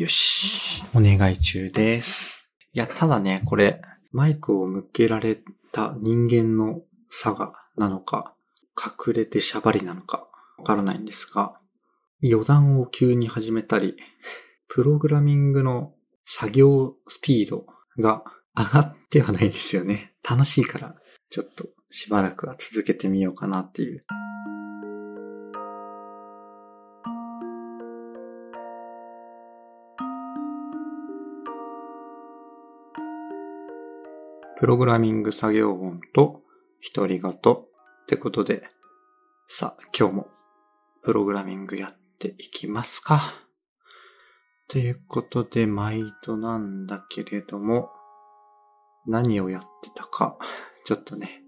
よし。お願い中です。いや、ただね、これ、マイクを向けられた人間の差がなのか、隠れてしゃばりなのか、わからないんですが、余談を急に始めたり、プログラミングの作業スピードが上がってはないですよね。楽しいから、ちょっとしばらくは続けてみようかなっていう。プログラミング作業音と独り言ってことで、さあ今日もプログラミングやっていきますか。ということで毎度なんだけれども、何をやってたか、ちょっとね、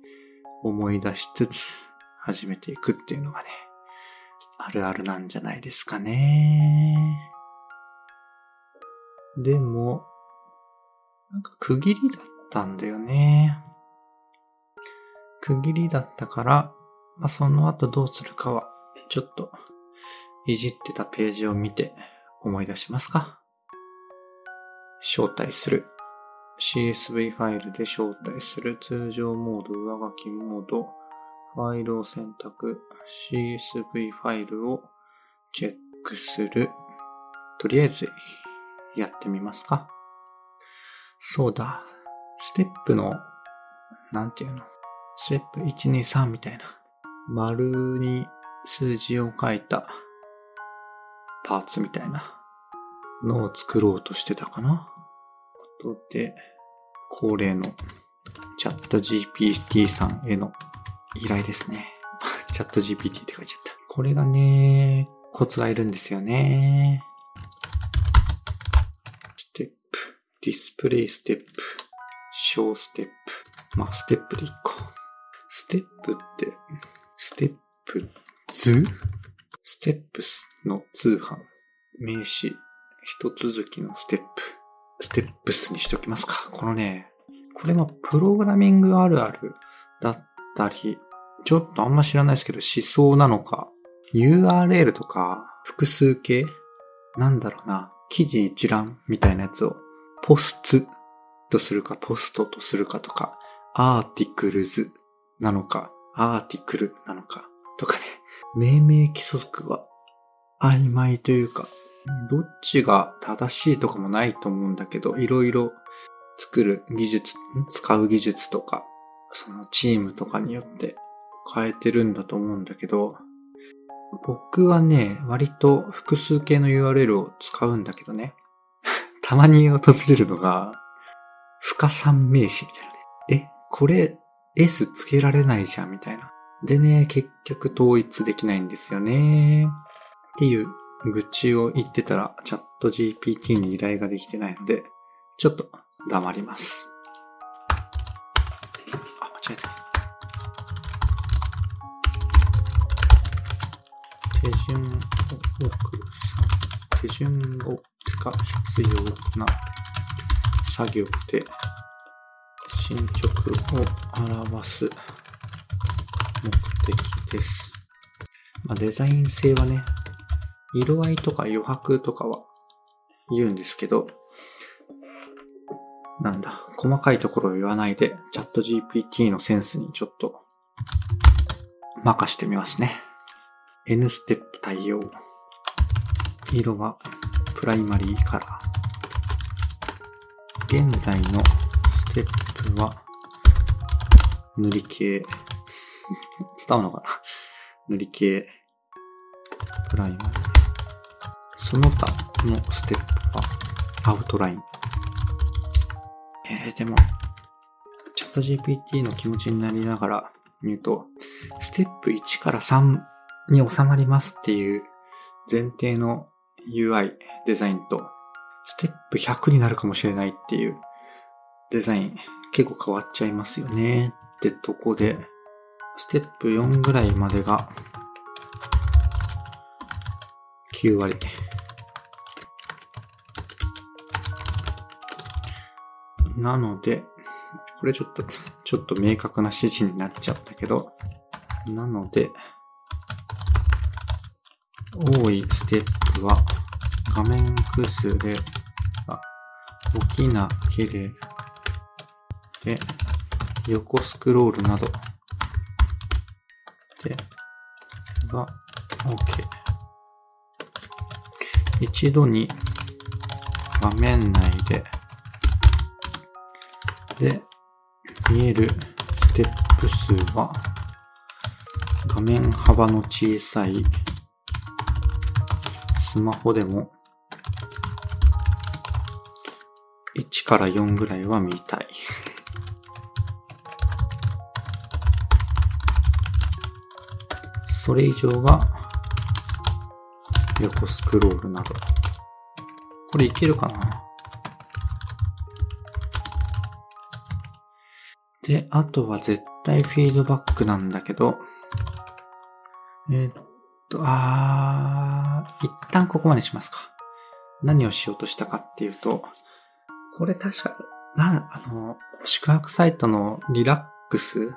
思い出しつつ始めていくっていうのがね、あるあるなんじゃないですかね。でも、なんか区切りだったんだよね。区切りだったから、まあ、その後どうするかは、ちょっと、いじってたページを見て思い出しますか。招待する。CSV ファイルで招待する。通常モード、上書きモード。ファイルを選択。CSV ファイルをチェックする。とりあえず、やってみますか。そうだ。ステップの、なんていうの？ステップ1、2、3みたいな。丸に数字を書いたパーツみたいなのを作ろうとしてたかな。ことで、恒例のチャット GPT さんへの依頼ですね。チャット GPT って書いちゃった。これがね、コツがいるんですよね。ステップ、ディスプレイステップ、ショーステップ。まあ、ステップで1個。ステップって、ステップ図？ステップスの通販。名詞、一続きのステップ。ステップスにしておきますか。このね、これもプログラミングあるあるだったり、ちょっとあんま知らないですけど思想なのか、URL とか複数形？なんだろうな、記事一覧みたいなやつをポスツとするかポストとするかとか、アーティクルズなのか、アーティクルなのかとかね、命名規則は曖昧というか、どっちが正しいとかもないと思うんだけど、いろいろ作る技術、使う技術とか、そのチームとかによって変えてるんだと思うんだけど、僕はね、割と複数形の URL を使うんだけどね、たまに訪れるのが、不可算名詞みたいなね。え、これ S つけられないじゃんみたいな。でね、結局統一できないんですよね。っていう愚痴を言ってたら、チャット GPT に依頼ができてないので、ちょっと黙ります。あ、間違えた。手順を送る。手順をが必要な作業で進捗を表す目的です。まあ、デザイン性はね、色合いとか余白とかは言うんですけど、なんだ、細かいところを言わないで、チャット GPT のセンスにちょっと任してみますね。N ステップ対応。色はプライマリーカラー。現在のステップは塗り系。伝わるのかな？塗り系。プライマリー。その他のステップはアウトライン。えー、でも、チャット GPT の気持ちになりながら言うと、ステップ1から3に収まりますっていう前提の UI デザインと、ステップ100になるかもしれないっていうデザイン結構変わっちゃいますよねってとこで、ステップ4ぐらいまでが9割。なので、これちょっと、ちょっと明確な指示になっちゃったけど、なので、多いステップは画面崩れが起きなければ、横スクロールなどでが OK。一度に画面内でで見えるステップ数は画面幅の小さいスマホでもから4ぐらいは見たい。それ以上が横スクロールなど。これいけるかな？で、あとは絶対フィードバックなんだけど、えー、っと、あー、一旦ここまでしますか。何をしようとしたかっていうと、これ確か、な、あの、宿泊サイトのリラックス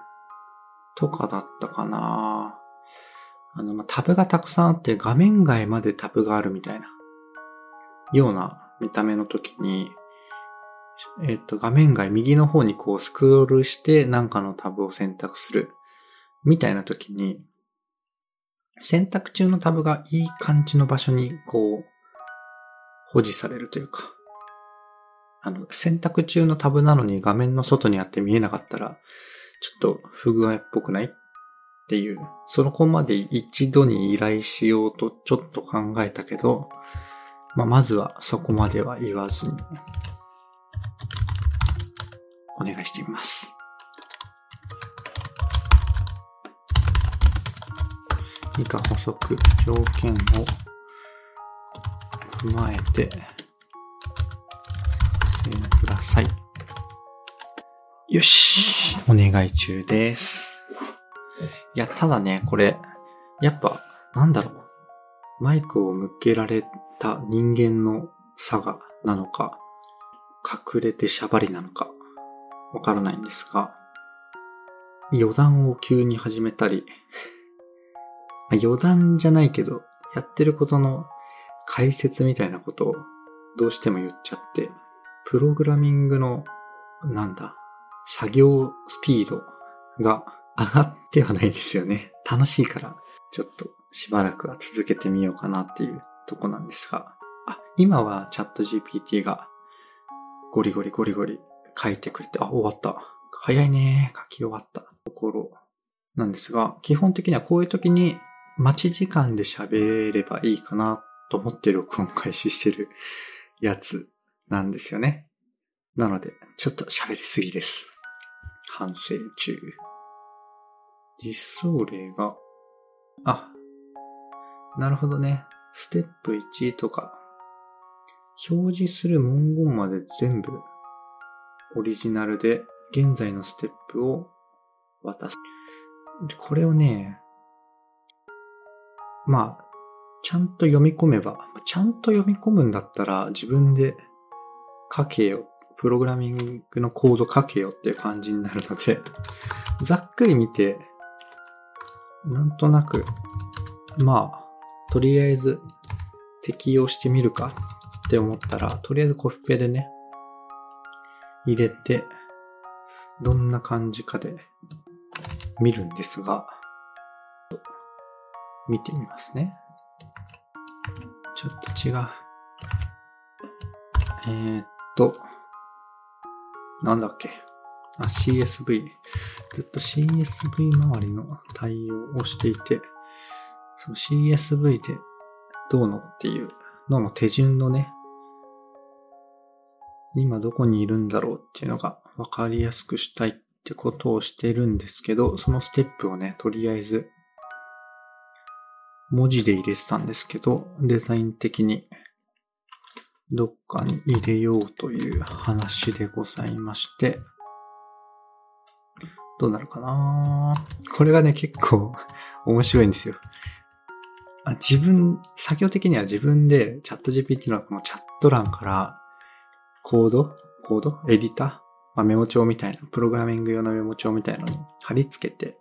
とかだったかな。あの、まタブがたくさんあって画面外までタブがあるみたいな、ような見た目の時に、えっ、と、画面外右の方にこうスクロールして何かのタブを選択するみたいな時に、選択中のタブがいい感じの場所にこう保持されるというか、あの、選択中のタブなのに画面の外にあって見えなかったら、ちょっと不具合っぽくないっていう、その子まで一度に依頼しようとちょっと考えたけど、まあ、まずはそこまでは言わずに、お願いしてみます。以下補足条件を踏まえて、ください。よしお願い中です。いや、ただね、これ、やっぱ、なんだろう。マイクを向けられた人間の差がなのか、隠れてしゃばりなのか、わからないんですが、余談を急に始めたり、余談じゃないけど、やってることの解説みたいなことをどうしても言っちゃって、プログラミングの、なんだ、作業スピードが上がってはないですよね。楽しいから、ちょっとしばらくは続けてみようかなっていうとこなんですが。あ、今はチャット GPT がゴリゴリゴリゴリ書いてくれて、あ、終わった。早いね。書き終わったところなんですが、基本的にはこういう時に待ち時間で喋ればいいかなと思って録音開始してるやつなんですよね。なので、ちょっと喋りすぎです。反省中。実装例が、あ、なるほどね。ステップ1とか、表示する文言まで全部オリジナルで現在のステップを渡す。これをね、まあ、ちゃんと読み込めば、ちゃんと読み込むんだったら自分で書けよ。プログラミングのコード書けよっていう感じになるので、ざっくり見て、なんとなく、まあ、とりあえず適用してみるかって思ったら、とりあえずコピペでね、入れて、どんな感じかで見るんですが、見てみますね。ちょっと違う。えー、っと、なんだっけ？あ、CSV。ずっと CSV 周りの対応をしていて、その CSV でどうのっていうのの手順のね、今どこにいるんだろうっていうのが分かりやすくしたいってことをしてるんですけど、そのステップをね、とりあえず文字で入れてたんですけど、デザイン的にどっかに入れようという話でございまして、どうなるかな？これがね、結構 面白いんですよ。自分、作業的には自分でチャット GPT のこのチャット欄からコード？コード？エディター、まあ、メモ帳みたいな、プログラミング用のメモ帳みたいなのに貼り付けて、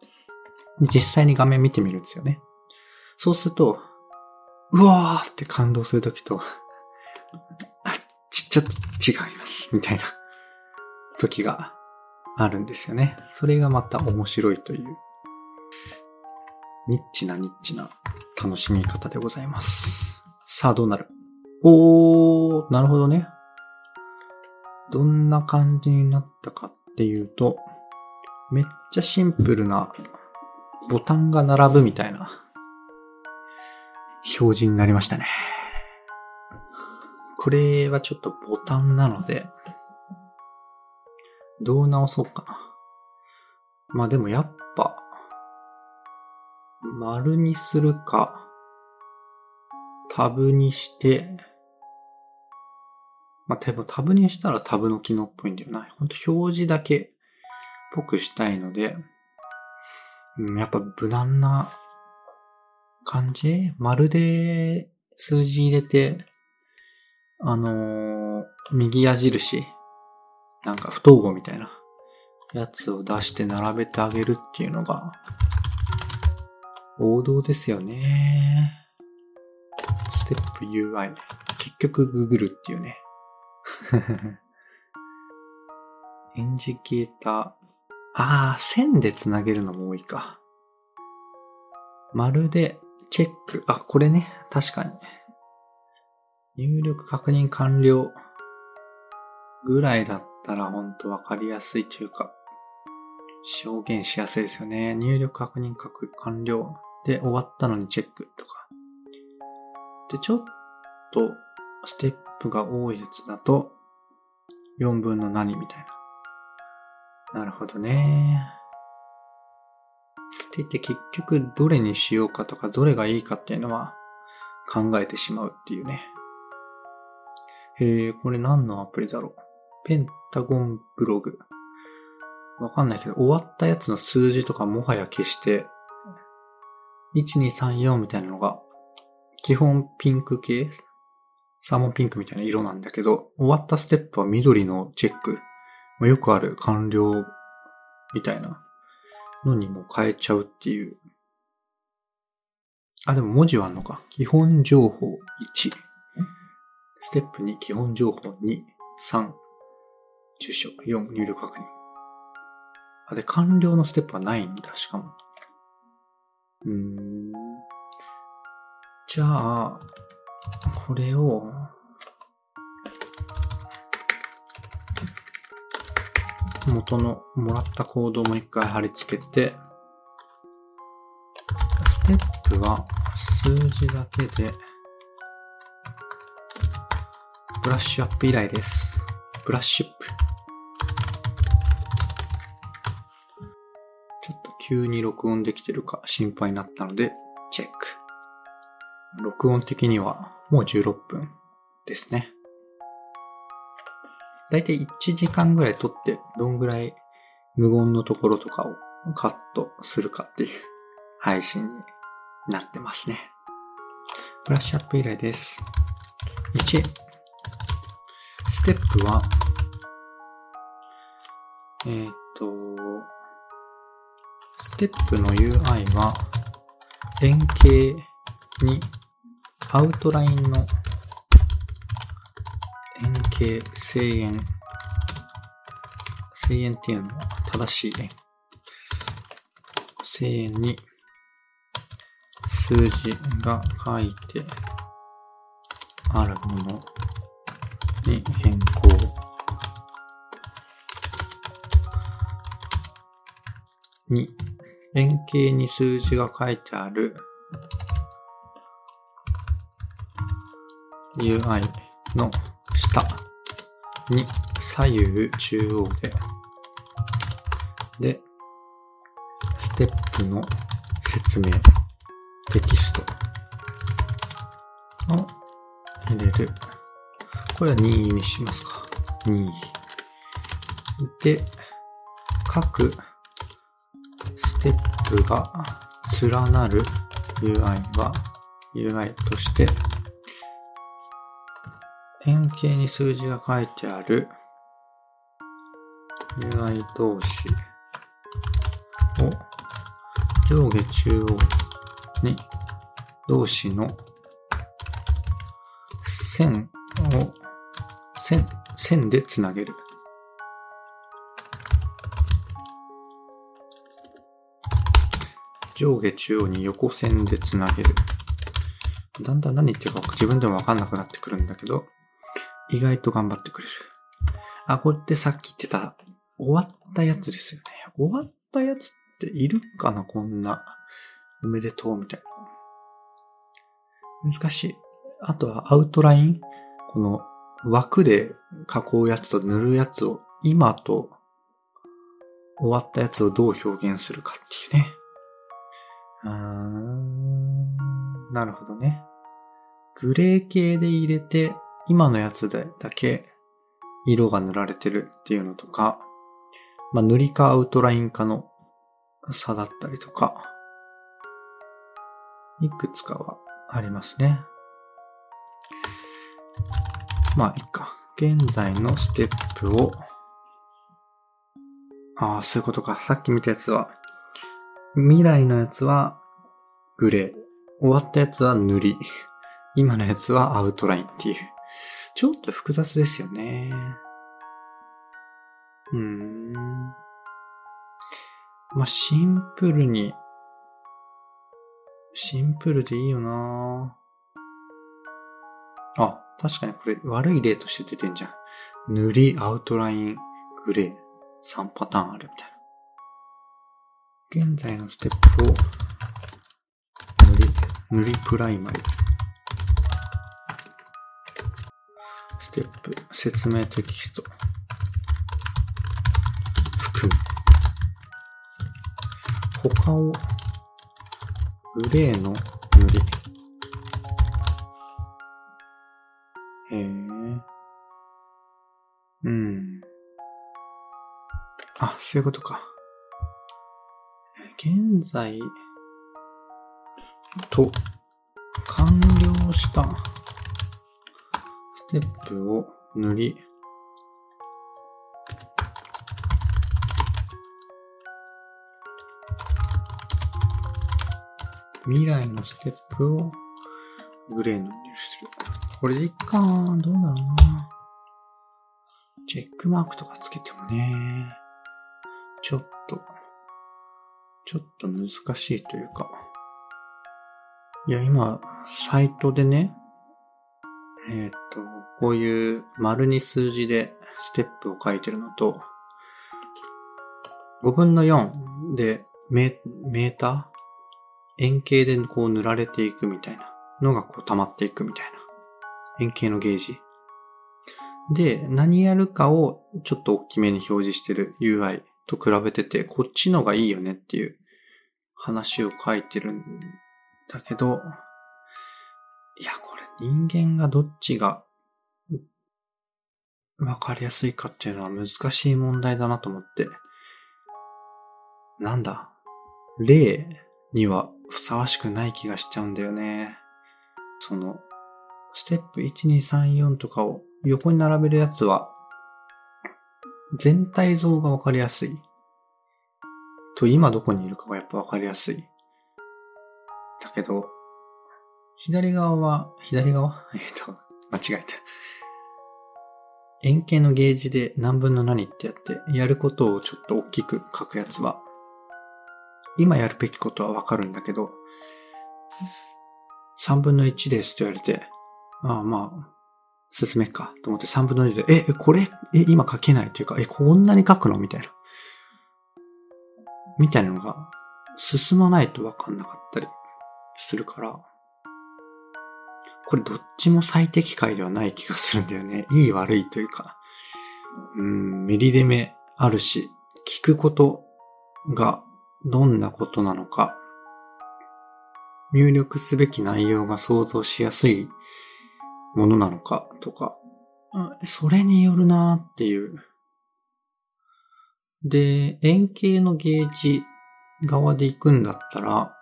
実際に画面見てみるんですよね。そうすると、うわーって感動するときと、ち、ちょっと違います、みたいな時があるんですよね。それがまた面白いという、ニッチなニッチな楽しみ方でございます。さあ、どうなる？おー、なるほどね。どんな感じになったかっていうと、めっちゃシンプルなボタンが並ぶみたいな表示になりましたね。これはちょっとボタンなので、どう直そうかな。まあでもやっぱ、丸にするか、タブにして、まあ、多分タブにしたらタブの機能っぽいんだよな。ほんと表示だけっぽくしたいので、うん、やっぱ無難な感じ？丸で数字入れて、あのー、右矢印、なんか不統合みたいなやつを出して並べてあげるっていうのが、王道ですよね。ステップ UI。結局 Google っていうね。エンジケーター。ああ、線で繋げるのも多いか。まるでチェック。あ、これね。確かに。入力確認完了ぐらいだったらほんとわかりやすいというか、証言しやすいですよね。入力確認完了で終わったのにチェックとか。で、ちょっとステップが多いやつだと、4分の何みたいな。なるほどね。って言って結局どれにしようかとかどれがいいかっていうのは考えてしまうっていうね。へえ、これ何のアプリだろう？ペンタゴンブログ。わかんないけど、終わったやつの数字とかもはや消して、1234みたいなのが、基本ピンク系？サーモンピンクみたいな色なんだけど、終わったステップは緑のチェック。よくある完了みたいなのにも変えちゃうっていう。あ、でも文字はあんのか。基本情報1。ステップ2、基本情報2、3、住所、4、入力確認。あ、で、完了のステップはないんだ、しかも。うーん。じゃあ、これを、元のもらったコードをもう一回貼り付けて、ステップは数字だけで、ブラッシュアップ依頼です。ブラッシュアップ。ちょっと急に録音できてるか心配になったので、チェック。録音的にはもう16分ですね。だいたい1時間ぐらい撮って、どんぐらい無言のところとかをカットするかっていう 配信になってますね。ブラッシュアップ依頼です。1、ステップは、えっ、と、ステップの UI は、円形にアウトラインの円形、正円。正円っていうのは正しい円。正円に数字が書いてあるものに変更。2、円形に数字が書いてある。UI の下。に左右中央で、で、ステップの説明、テキスト。を入れる。これは2にしますか。2。で、各ステップが連なる UI は UI として円形に数字が書いてある UI 同士を上下中央に同士の線を線、線でつなげる。上下中央に横線でつなげる。だんだん何言ってるか自分でもわかんなくなってくるんだけど、意外と頑張ってくれる。あ、これってさっき言ってた、終わったやつですよね。終わったやつっているかなこんな、おめでとうみたいな。難しい。あとはアウトライン？この枠で囲うやつと塗るやつを今と終わったやつをどう表現するかっていうね。うーん、なるほどね。グレー系で入れて、今のやつでだけ色が塗られてるっていうのとか、まあ、塗りかアウトラインかの差だったりとか、いくつかはありますね。まあ、いいか。現在のステップを、ああ、そういうことか。さっき見たやつは、未来のやつはグレー。終わったやつは塗り。今のやつはアウトラインっていう。ちょっと複雑ですよね。うーん。まあ、シンプルに、シンプルでいいよなあ、確かにこれ悪い例として出てんじゃん。塗り、アウトライン、グレー。3パターンあるみたいな。現在のステップを塗り、塗りプライマリ。ステップ、説明テキスト。含む。他を、グレーの塗り。あ、そういうことか。現在と完了したステップを塗り、未来のステップをグレーのにする。これでいいかどうだろうな。チェックマークとかつけてもね、ちょっとちょっと難しいというか。いや、今、サイトでね、えっ、ー、と、こういう丸に数字でステップを書いてるのと、5分の4でメメーター？円形でこう塗られていくみたいなのがこう溜まっていくみたいな。円形のゲージ。で、何やるかをちょっと大きめに表示してる UI と比べてて、こっちのがいいよねっていう話を書いてるんだけど、いや、これ人間がどっちがわかりやすいかっていうのは難しい問題だなと思って。なんだ例にはふさわしくない気がしちゃうんだよね。その、ステップ1、2、3、4とかを横に並べるやつは全体像がわかりやすい。と、今どこにいるかがやっぱわかりやすい。だけど、左側は、左側？えっ、と、間違えた。円形のゲージで何分の何ってやって、やることをちょっと大きく書くやつは、今やるべきことはわかるんだけど、3分の1ですって言われて、ああまあ、進めっかと思って3分の2で、え、これ、え、今書けないというか、え、こんなに書くの？みたいな。みたいなのが進まないとわかんなかったりするから、これどっちも最適解ではない気がするんだよね。いい悪いというか、うん、メリデメあるし、聞くことがどんなことなのか、入力すべき内容が想像しやすいものなのかとか、それによるなっていう。で、円形のゲージ側で行くんだったら、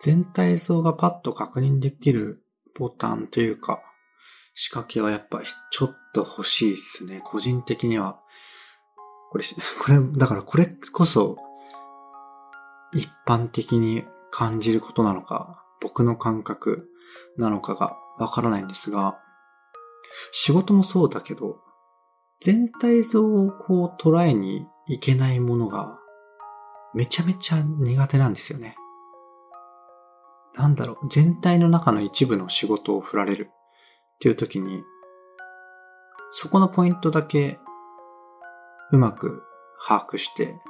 全体像がパッと確認できるボタンというか、仕掛けはやっぱちょっと欲しいですね。個人的には。これ、これ、だからこれこそ、一般的に感じることなのか、僕の感覚なのかがわからないんですが、仕事もそうだけど、全体像をこう捉えにいけないものが、めちゃめちゃ苦手なんですよね。なんだろう、全体の中の一部の仕事を振られるっていう時に、そこのポイントだけうまく把握して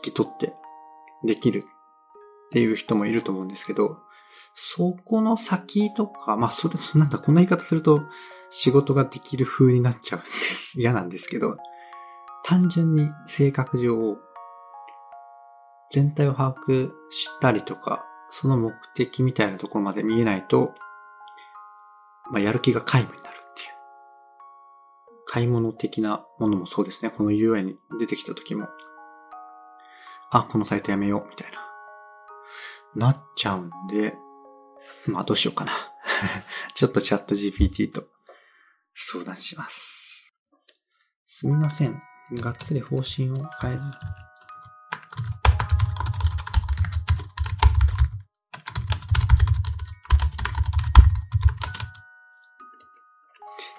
聞き取ってできるっていう人もいると思うんですけど、そこの先とか、まあそれ、なんだ、こんな言い方すると仕事ができる風になっちゃうんです。嫌なんですけど、単純に性格上、全体を把握したりとか、その目的みたいなところまで見えないと、まあ、やる気が皆無になるっていう。買い物的なものもそうですね。この UI に出てきた時も、あ、このサイトやめよう、みたいな。なっちゃうんで、まあどうしようかな。ちょっとチャット GPT と相談します。すみません。がっつり方針を変える。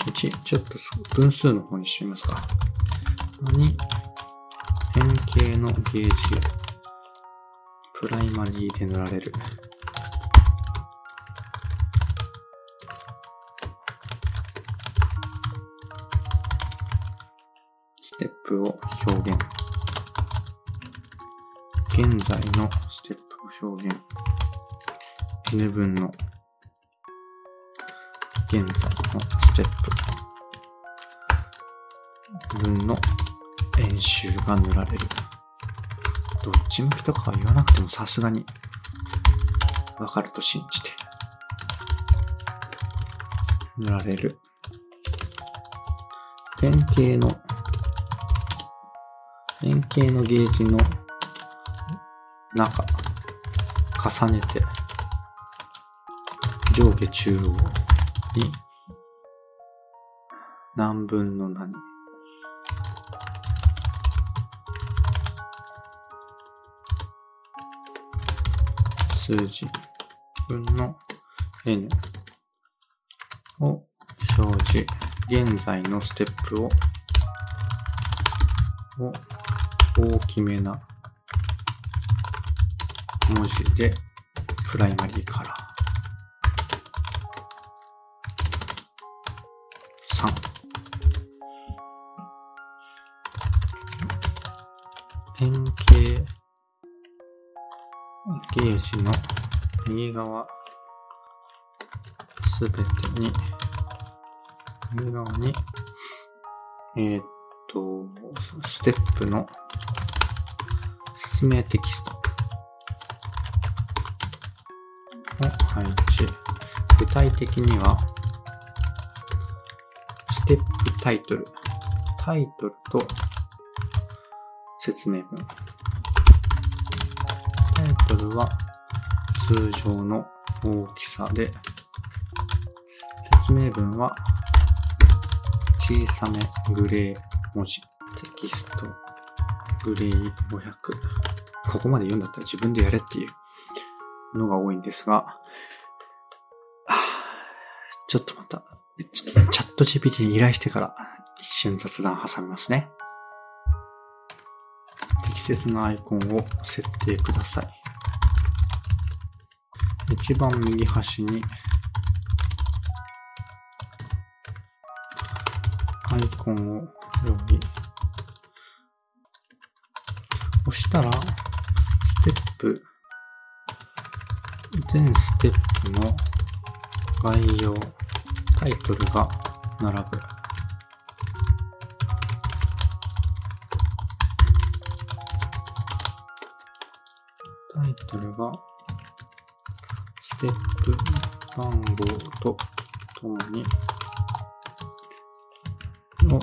1、ちょっと分数の方にしてみますか。2、円形のゲージ、プライマリーで塗られる。ステップを表現。現在のステップを表現。n 分の現在のステップ分の演習が塗られる。どっち向きとかは言わなくてもさすがにわかると信じて塗られる。円形の円形のゲージの中重ねて上下中央に何分の何数字分の n を表示。現在のステップをを大きめな文字でプライマリーカラー。3。円形ゲージの右側。すべてに、右側に、えー、っと、ステップの説明テキストを配置。具体的には、ステップタイトル。タイトルと説明文。タイトルは通常の大きさで、説明文は小さめグレー文字、テキスト、グレー500。ここまで言うんだったら自分でやれっていうのが多いんですが、ちょっとまた、チャット GPT に依頼してから一瞬雑談挟みますね。適切なアイコンを設定ください。一番右端にアイコンを用意。押したら、ステップ、全ステップの概要、タイトルが並ぶ。それが、ステップ番号とともに、の、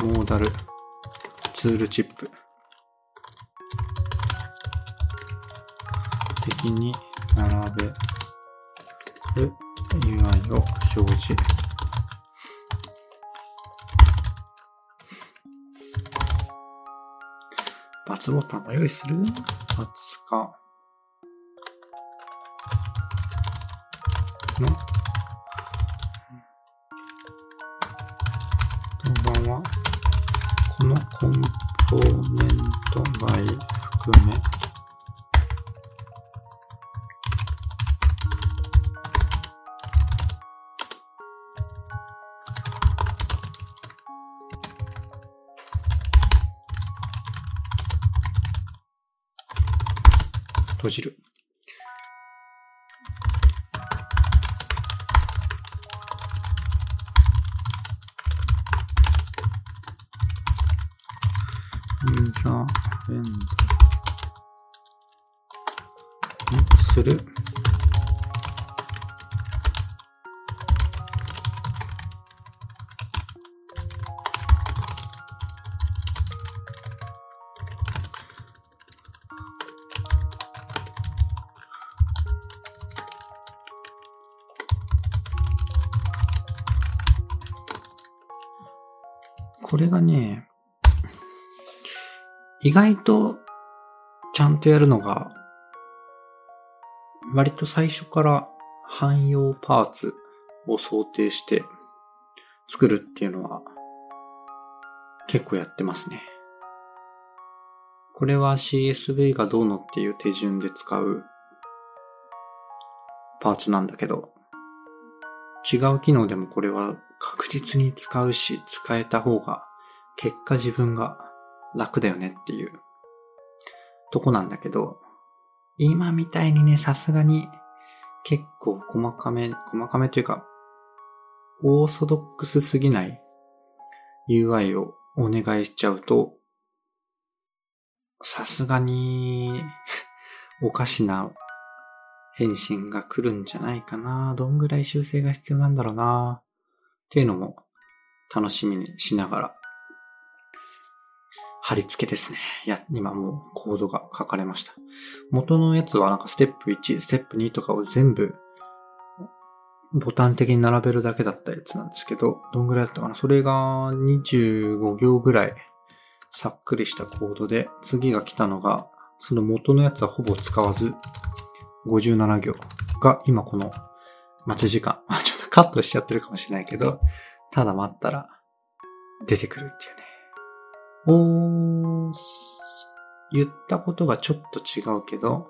モーダルツールチップ的に並べる UI を表示。×ボタンも用意する×か。このコンポーネント外含め、閉じる。ーフレンドにする？これがね、意外とちゃんとやるのが、割と最初から汎用パーツを想定して作るっていうのは結構やってますね。これは CSV がどうのっていう手順で使うパーツなんだけど、違う機能でもこれは確実に使うし、使えた方が結果自分が楽だよねっていうとこなんだけど、今みたいにね、さすがに結構細かめ、細かめというか、オーソドックスすぎない UI をお願いしちゃうと、さすがにおかしな返信が来るんじゃないかな。どんぐらい修正が必要なんだろうな。っていうのも楽しみにしながら貼り付けですね。いや、今もうコードが書かれました。元のやつはなんかステップ1、ステップ2とかを全部ボタン的に並べるだけだったやつなんですけど、どんぐらいだったかなそれが25行ぐらいさっくりしたコードで、次が来たのが、その元のやつはほぼ使わず、57行が今この待ち時間。ちょっとカットしちゃってるかもしれないけど、ただ待ったら出てくるっていうね。おー、言ったことがちょっと違うけど、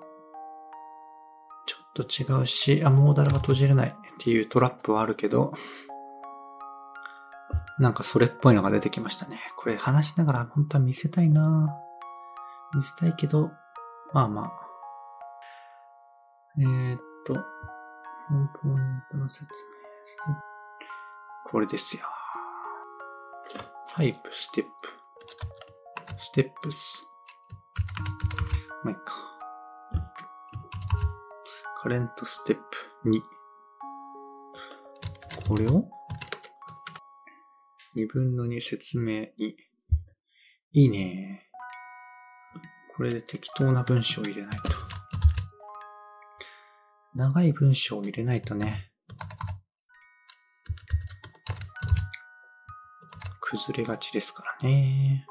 ちょっと違うし、あ、モーダルが閉じれないっていうトラップはあるけど、なんかそれっぽいのが出てきましたね。これ話しながら本当は見せたいな見せたいけど、まあまあ。えー、っと、ポーネントの説明して。これですよ。タイプ、ステップ。ステップス。まあ、いいか。カレントステップ2。これを？2分の2説明に。いいね。これで適当な文章を入れないと。長い文章を入れないとね。崩れがちですからね。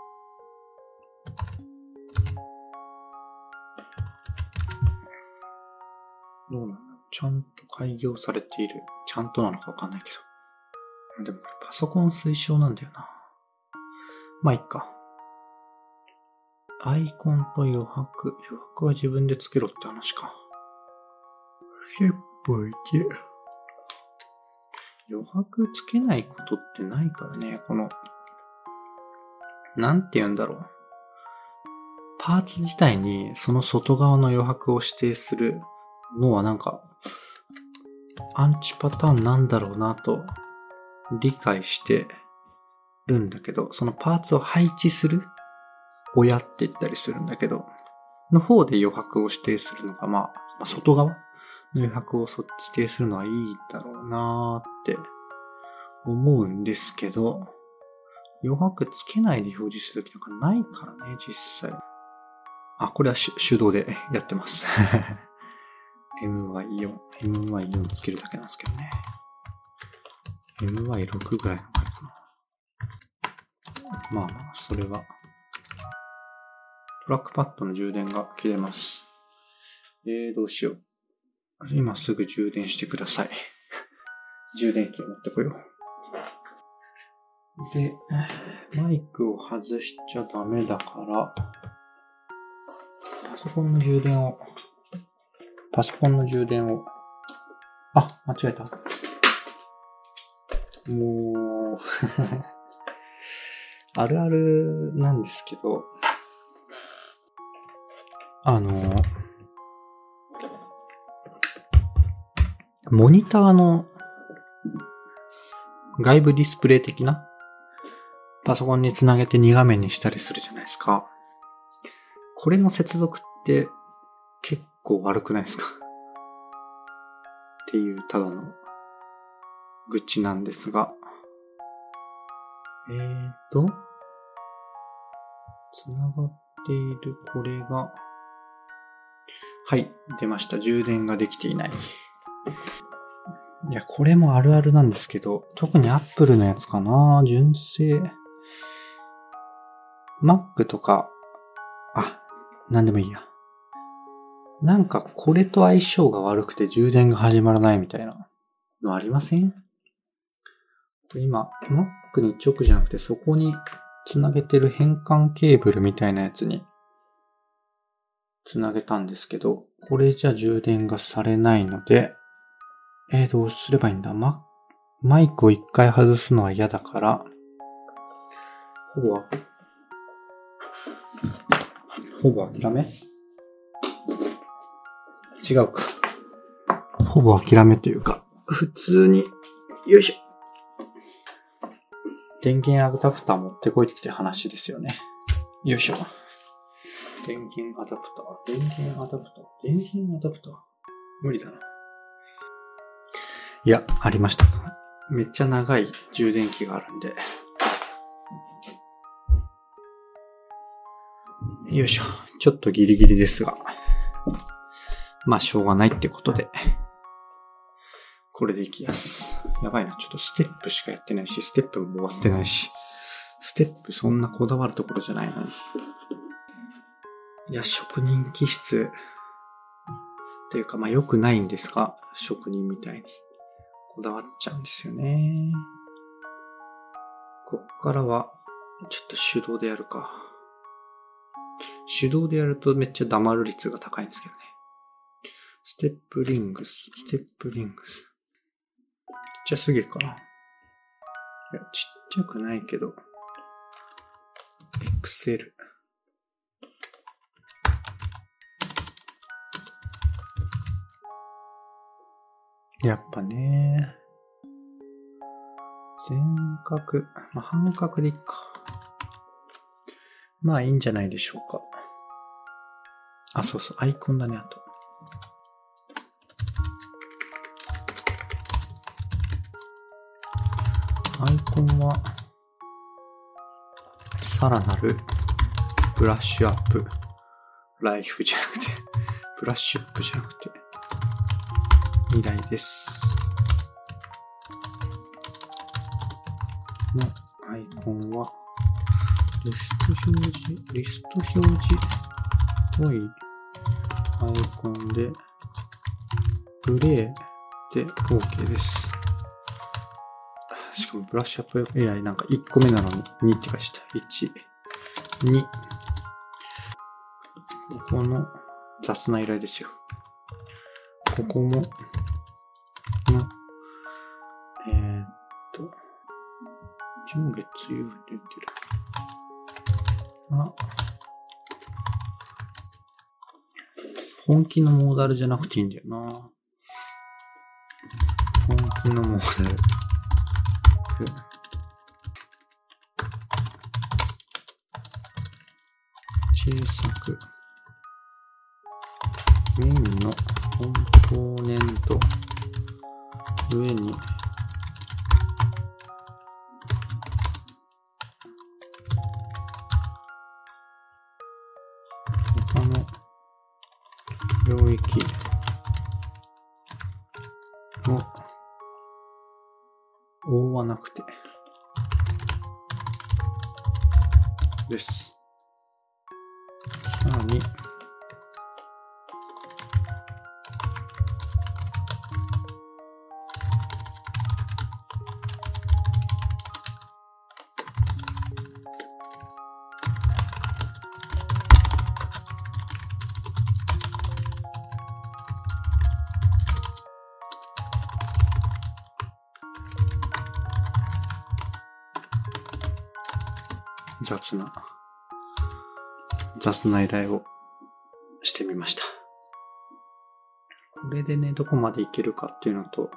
ちゃんと開業されている。ちゃんとなのかわかんないけど。でもパソコン推奨なんだよな。まあ、いっか。アイコンと余白。余白は自分でつけろって話か。ステップ1。余白つけないことってないからね。この、なんて言うんだろう。パーツ自体にその外側の余白を指定するのはなんか、アンチパターンなんだろうなと理解してるんだけど、そのパーツを配置する親って言ったりするんだけど、の方で余白を指定するのが、まあ、外側の余白を指定するのはいいだろうなーって思うんですけど、余白つけないで表示するときなんかないからね、実際。あ、これは手動でやってます。MY4、MY4 つけるだけなんですけどね。MY6 ぐらいの感じかな。まあまあ、それは。トラックパッドの充電が切れます。えー、どうしよう。今すぐ充電してください。充電器を持ってこよう。で、マイクを外しちゃダメだから、パソコンの充電を、パソコンの充電を、あ、間違えた。もう、あるあるなんですけど、あの、モニターの外部ディスプレイ的なパソコンにつなげて2画面にしたりするじゃないですか。これの接続って結構悪くないですか？っていうただの愚痴なんですが。えーと、つながっているこれが、はい、出ました。充電ができていない。いや、これもあるあるなんですけど、特に Apple のやつかな純正。Mac とか、あ、なんでもいいや。なんかこれと相性が悪くて充電が始まらないみたいな。のありません？今、Mac に直じゃなくてそこにつなげてる変換ケーブルみたいなやつにつなげたんですけど、これじゃ充電がされないので、えー、どうすればいいんだ？ママイクを一回外すのは嫌だから、ほぼ、ほぼ諦め？違うか。ほぼ諦めというか、普通に、よいしょ。電源アダプター持ってこいってきて話ですよね。よいしょ。電源アダプター、電源アダプター、電源アダプター。無理だな。いや、ありました。めっちゃ長い充電器があるんで。よいしょ。ちょっとギリギリですが。まあ、しょうがないってことで。これでいきます。やばいな。ちょっとステップしかやってないし、ステップも終わってないし。ステップそんなこだわるところじゃないのに。いや、職人気質。っていうか、まあ良くないんですが、職人みたいに。こだわっちゃうんですよね。こっからは、ちょっと手動でやるか。手動でやるとめっちゃ黙る率が高いんですけどね。ステップリングス、ステップリングス。ちっちゃすぎるかな。いや、ちっちゃくないけど。XL。やっぱね。全角。まあ、半角でいっか。まあいいんじゃないでしょうか。あ、そうそう、アイコンだね、あと。アイコンは、さらなるブラッシュアップライフじゃなくて、ブラッシュアップじゃなくて、未来です。のアイコンは、リスト表示、リスト表示っぽいアイコンで、グレーで OK です。しかもブラッシュアップ AI なんか1個目なのに2って書いてた。1、2。ここの雑な依頼ですよ。ここも、この、えー、っと、上下強い出てる。あ、本気のモーダルじゃなくていいんだよな。本気のモーダル。小さく。メインのコンポーネント上に他の領域なくてです。さらに、雑な依頼をしてみました。これでね、どこまでいけるかっていうのと、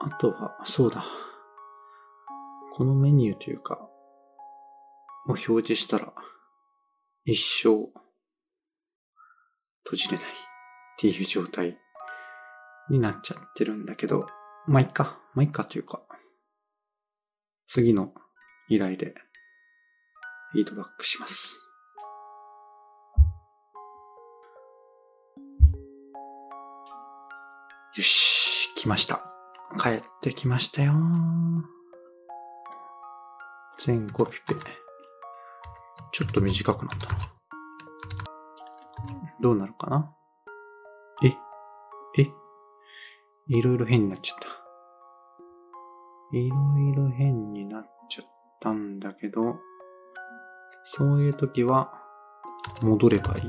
あとは、そうだ。このメニューというか、を表示したら、一生、閉じれないっていう状態になっちゃってるんだけど、まあ、いっか、まあ、いっかというか、次の依頼で、フィードバックします。よし、来ました。帰ってきましたよ。全コピペ。ちょっと短くなったな。どうなるかな？え？え？いろいろ変になっちゃった。いろいろ変になっちゃったんだけど、そういう時は、戻ればいい。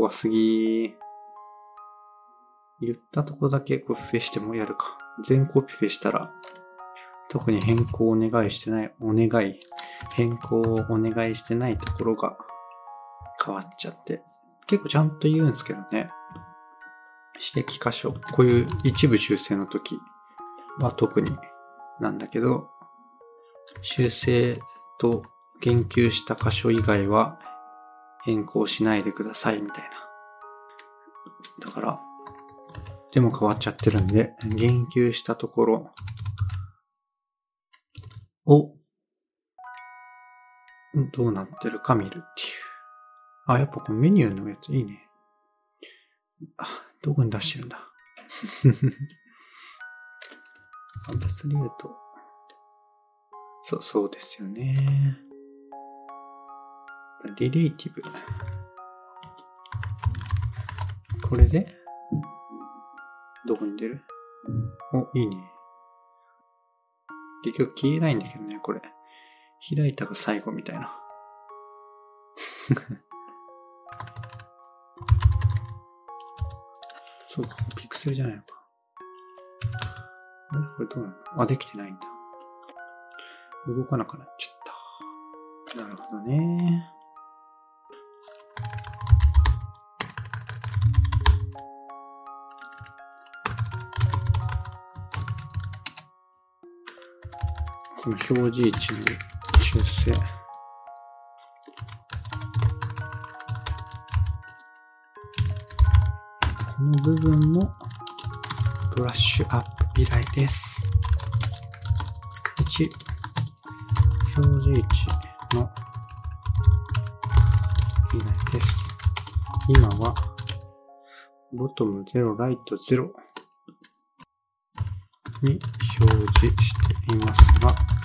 怖すぎ言ったとこだけコピペしてもやるか。全コピペしたら、特に変更お願いしてない、お願い、変更をお願いしてないところが変わっちゃって。結構ちゃんと言うんですけどね。指摘箇所。こういう一部修正の時は特になんだけど、修正と言及した箇所以外は変更しないでくださいみたいな。だから、でも変わっちゃってるんで、言及したところを、どうなってるか見るっていう。あ、やっぱこのメニューのやついいね。あ、どこに出してるんだ？アブスリュート。そう、そうですよね。リレーティブ。これで、どこに出る？お、いいね。結局消えないんだけどね、これ。開いたが最後みたいな。そうか、ピクセルじゃないのか。あれ？これどうなの？あ、できてないんだ。動かなくなっちゃった。なるほどね。この表示位置の修正。この部分のブラッシュアップ依頼です。1、表示位置の依頼です。今は、ボトム0、ライト0に表示していますが、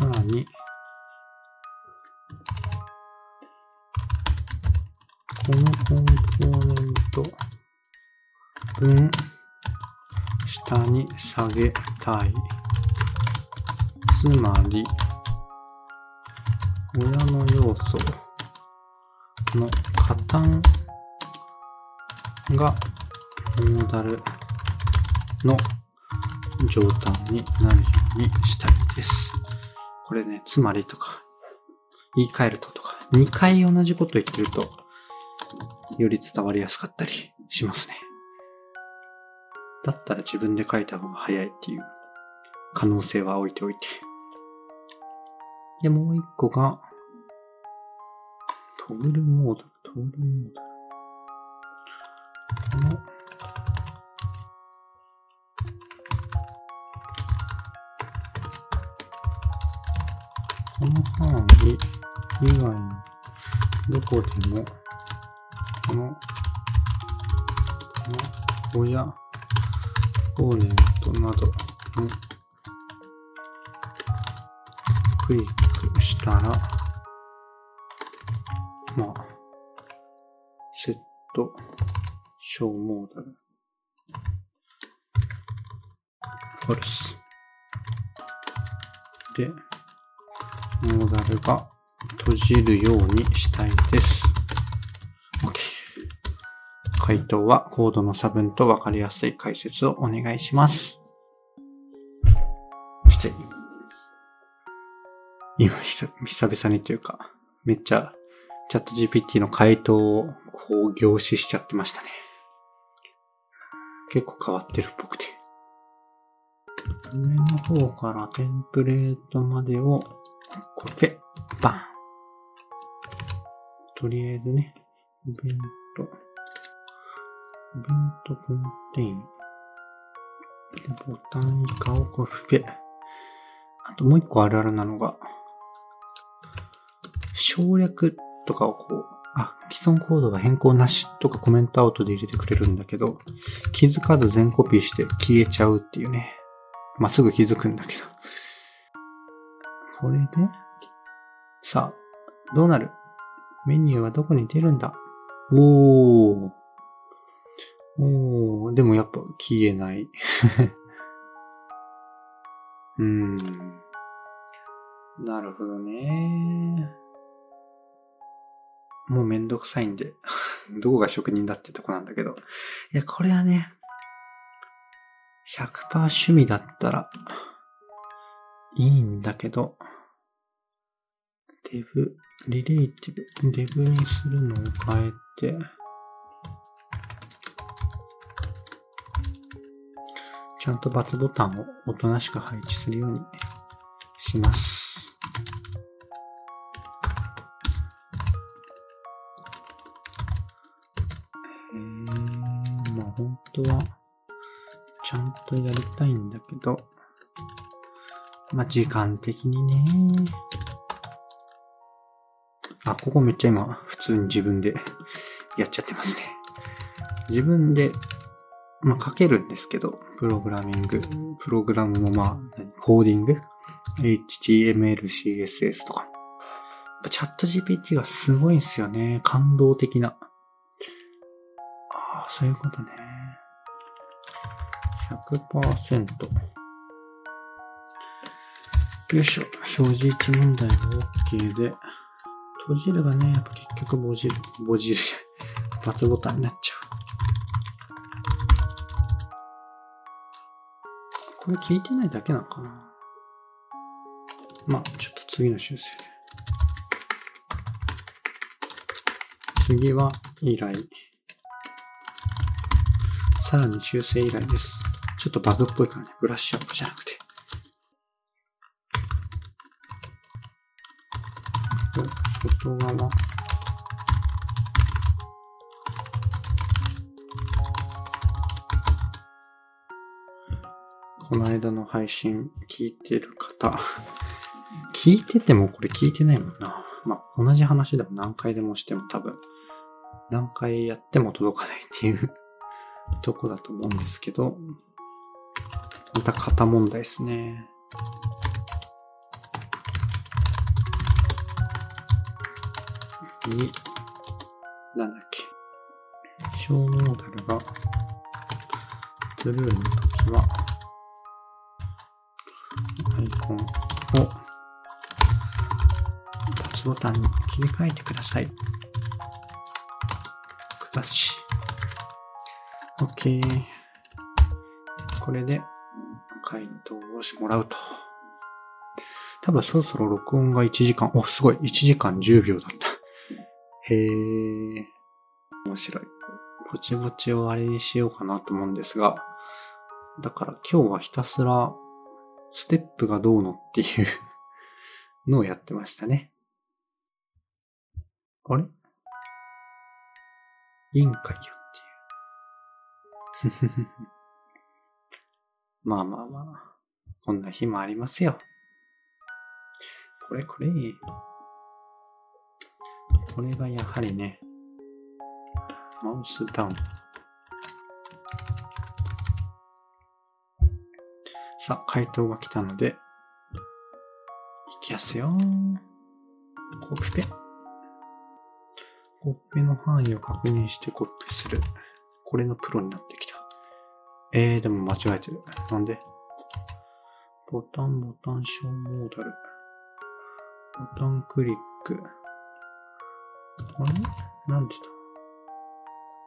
さらに、このコンポーネント分下に下げたい。つまり、親の要素の加担がモーダルの状態になるようにしたいです。これね、つまりとか、言い換えるととか、2回同じこと言ってると、より伝わりやすかったりしますね。だったら自分で書いた方が早いっていう可能性は置いておいて。で、もう一個が、トグルモード、トグルモード。このこの範囲以外のどこでも、この、この親、コーネントなどのクリックしたら、まあ、セット、小モーダル、フォルス。で、モーダルが閉じるようにしたいです。OK。回答はコードの差分とわかりやすい解説をお願いします。して、今久々にというか、めっちゃチャット GPT の回答をこう凝視しちゃってましたね。結構変わってるっぽくて。上の方からテンプレートまでをコペ、バン。とりあえずね、イベント、イベントコンテイン。で、ボタン以下をコピペ。あともう一個あるあるなのが、省略とかをこう、あ、既存コードが変更なしとかコメントアウトで入れてくれるんだけど、気づかず全コピーして消えちゃうっていうね。まあ、すぐ気づくんだけど。これで、さあ、どうなる？メニューはどこに出るんだ？おー。おー、でもやっぱ消えない。うーん。なるほどね。もうめんどくさいんで、どこが職人だってとこなんだけど。いや、これはね、100%趣味だったら、いいんだけど、デブ、リレーティブ、デブにするのを変えて、ちゃんと×ボタンをおとなしく配置するようにします。えー、まあ本当は、ちゃんとやりたいんだけど、まあ時間的にね。あ、ここめっちゃ今、普通に自分でやっちゃってますね。自分で、まあ書けるんですけど、プログラミング、プログラムのまあ、コーディング ?HTML、CSS とか。チャット GPT がすごいんですよね。感動的な。ああ、そういうことね。100%。よいしょ。表示位置問題が OK で。閉じるがね、やっぱ結局ぼじる、ぼじるじゃん。×ボタンになっちゃう。これ聞いてないだけなのかな？まあ、ちょっと次の修正。次は依頼。さらに修正依頼です。ちょっとバグっぽいからね、ブラッシュアップじゃなくて。外側。この間の配信聞いてる方。聞いててもこれ聞いてないもんな。まあ、同じ話でも何回でもしても多分、何回やっても届かないっていうとこだと思うんですけど、また型問題ですね。に、なんだっけ？小モーダルが、トゥルーの時は、アイコンを、バツボタンに切り替えてください。くだし。OK。これで、回答をしてもらうと。多分そろそろ録音が1時間、お、すごい、1時間10秒だった。へえ。面白い。ぼちぼち終わりにしようかなと思うんですが、だから今日はひたすら、ステップがどうのっていうのをやってましたね。あれ？いいんかいよっていう。まあまあまあ、こんな日もありますよ。これこれ。これがやはりね、マウスダウン。さあ、回答が来たので、いきやすよ。コピペ。コピペの範囲を確認してコピペする。これのプロになってきた。えー、でも間違えてる。なんで？ボタン、ボタン、小モーダル。ボタンクリック。あれなんでだ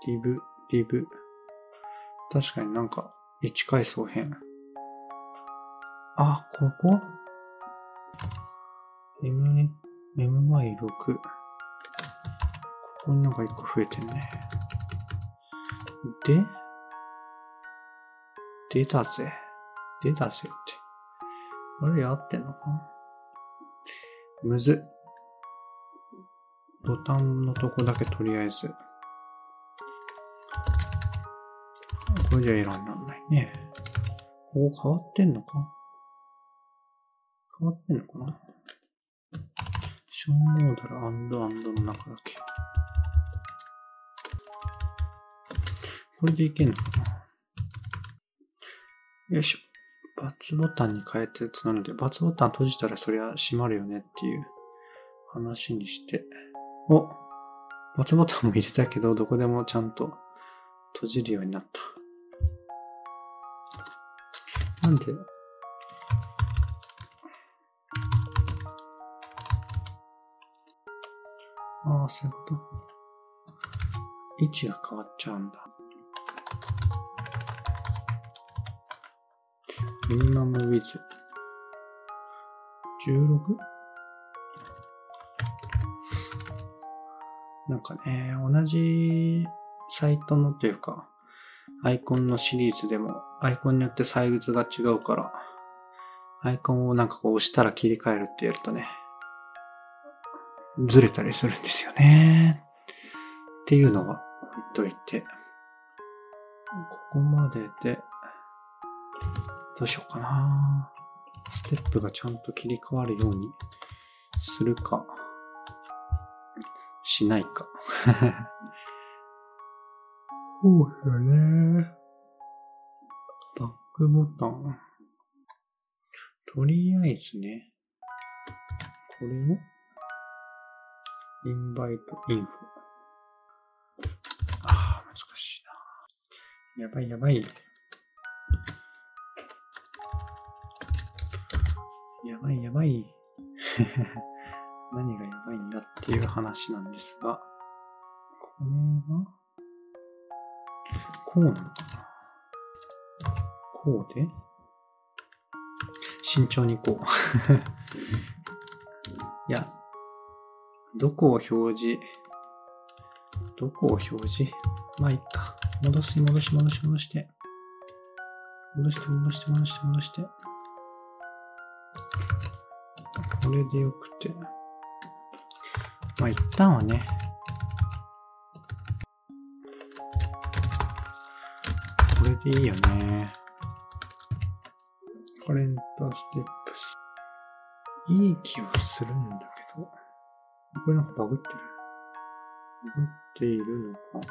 リブ、リブ。確かになんか、1階層変。あ、ここ ?M、MY6。ここになんか一個増えてんね。で、出たぜ。出たぜって。あれ合ってんのか？むず。ボタンのとこだけとりあえず。これじゃエラーになんないね。ここ変わってんのか？変わってんのかな？ショーモーダルアンドの中だけ。これでいけんのかな？よいしょ。バツボタンに変えてつなので、バツボタン閉じたらそりゃ閉まるよねっていう話にして。おバツボタンも入れたけど、どこでもちゃんと閉じるようになった。なんで、ああ、そういうこと？位置が変わっちゃうんだ。ミニマムウィズ。16? なんかね、同じサイトのというか、アイコンのシリーズでも、アイコンによってサイズが違うから、アイコンをなんかこう押したら切り替えるってやるとね、ずれたりするんですよね。っていうのは置いといて、ここまでで、どうしようかな。ステップがちゃんと切り替わるようにするか、しないか。そうだね。バックボタン。とりあえずね、これを、インバイトインフォ。ああ、難しいな。やばいやばい。やばいやばい。何がやばいんだっていう話なんですが、これは、こうなのかな？こうで？慎重にこう。いや、どこを表示、どこを表示？まあ、いっか。戻し、戻し、戻し、戻して。戻して、戻して、戻して、戻して。これでよくて。まあ、一旦はね、これでいいよね。カレントステップス。いい気はするんだけど。これなんかバグってる。バグっているのか。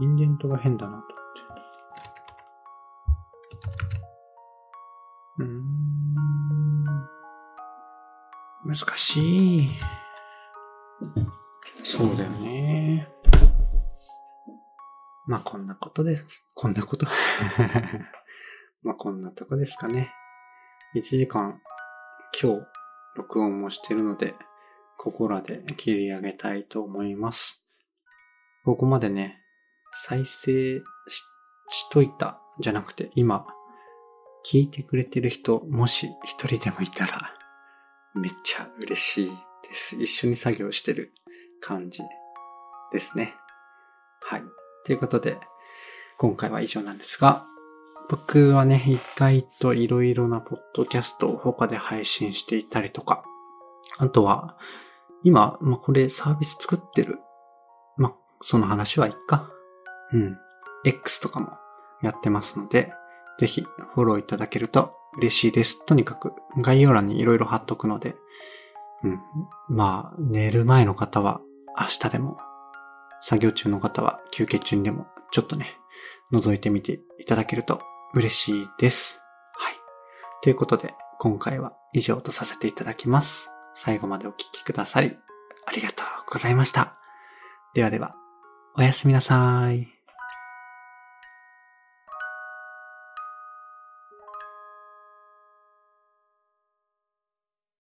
インデントが変だなと思って。うーん。難しい。そうだよね。まあこんなことです。こんなこと？まあこんなとこですかね。1時間今日録音もしてるので、ここらで切り上げたいと思います。ここまでね、再生ししといたじゃなくて今、聞いてくれてる人、もし一人でもいたら、めっちゃ嬉しいです。一緒に作業してる感じですね。はい。ということで、今回は以上なんですが、僕はね、一回といろいろなポッドキャストを他で配信していたりとか、あとは、今、まあ、これサービス作ってる。まあ、その話はいっか。うん。X とかもやってますので、ぜひフォローいただけると嬉しいです。とにかく概要欄にいろいろ貼っとくので、うん。まあ、寝る前の方は明日でも、作業中の方は休憩中にでも、ちょっとね、覗いてみていただけると嬉しいです。はい。ということで、今回は以上とさせていただきます。最後までお聴きくださり、ありがとうございました。ではでは、おやすみなさい。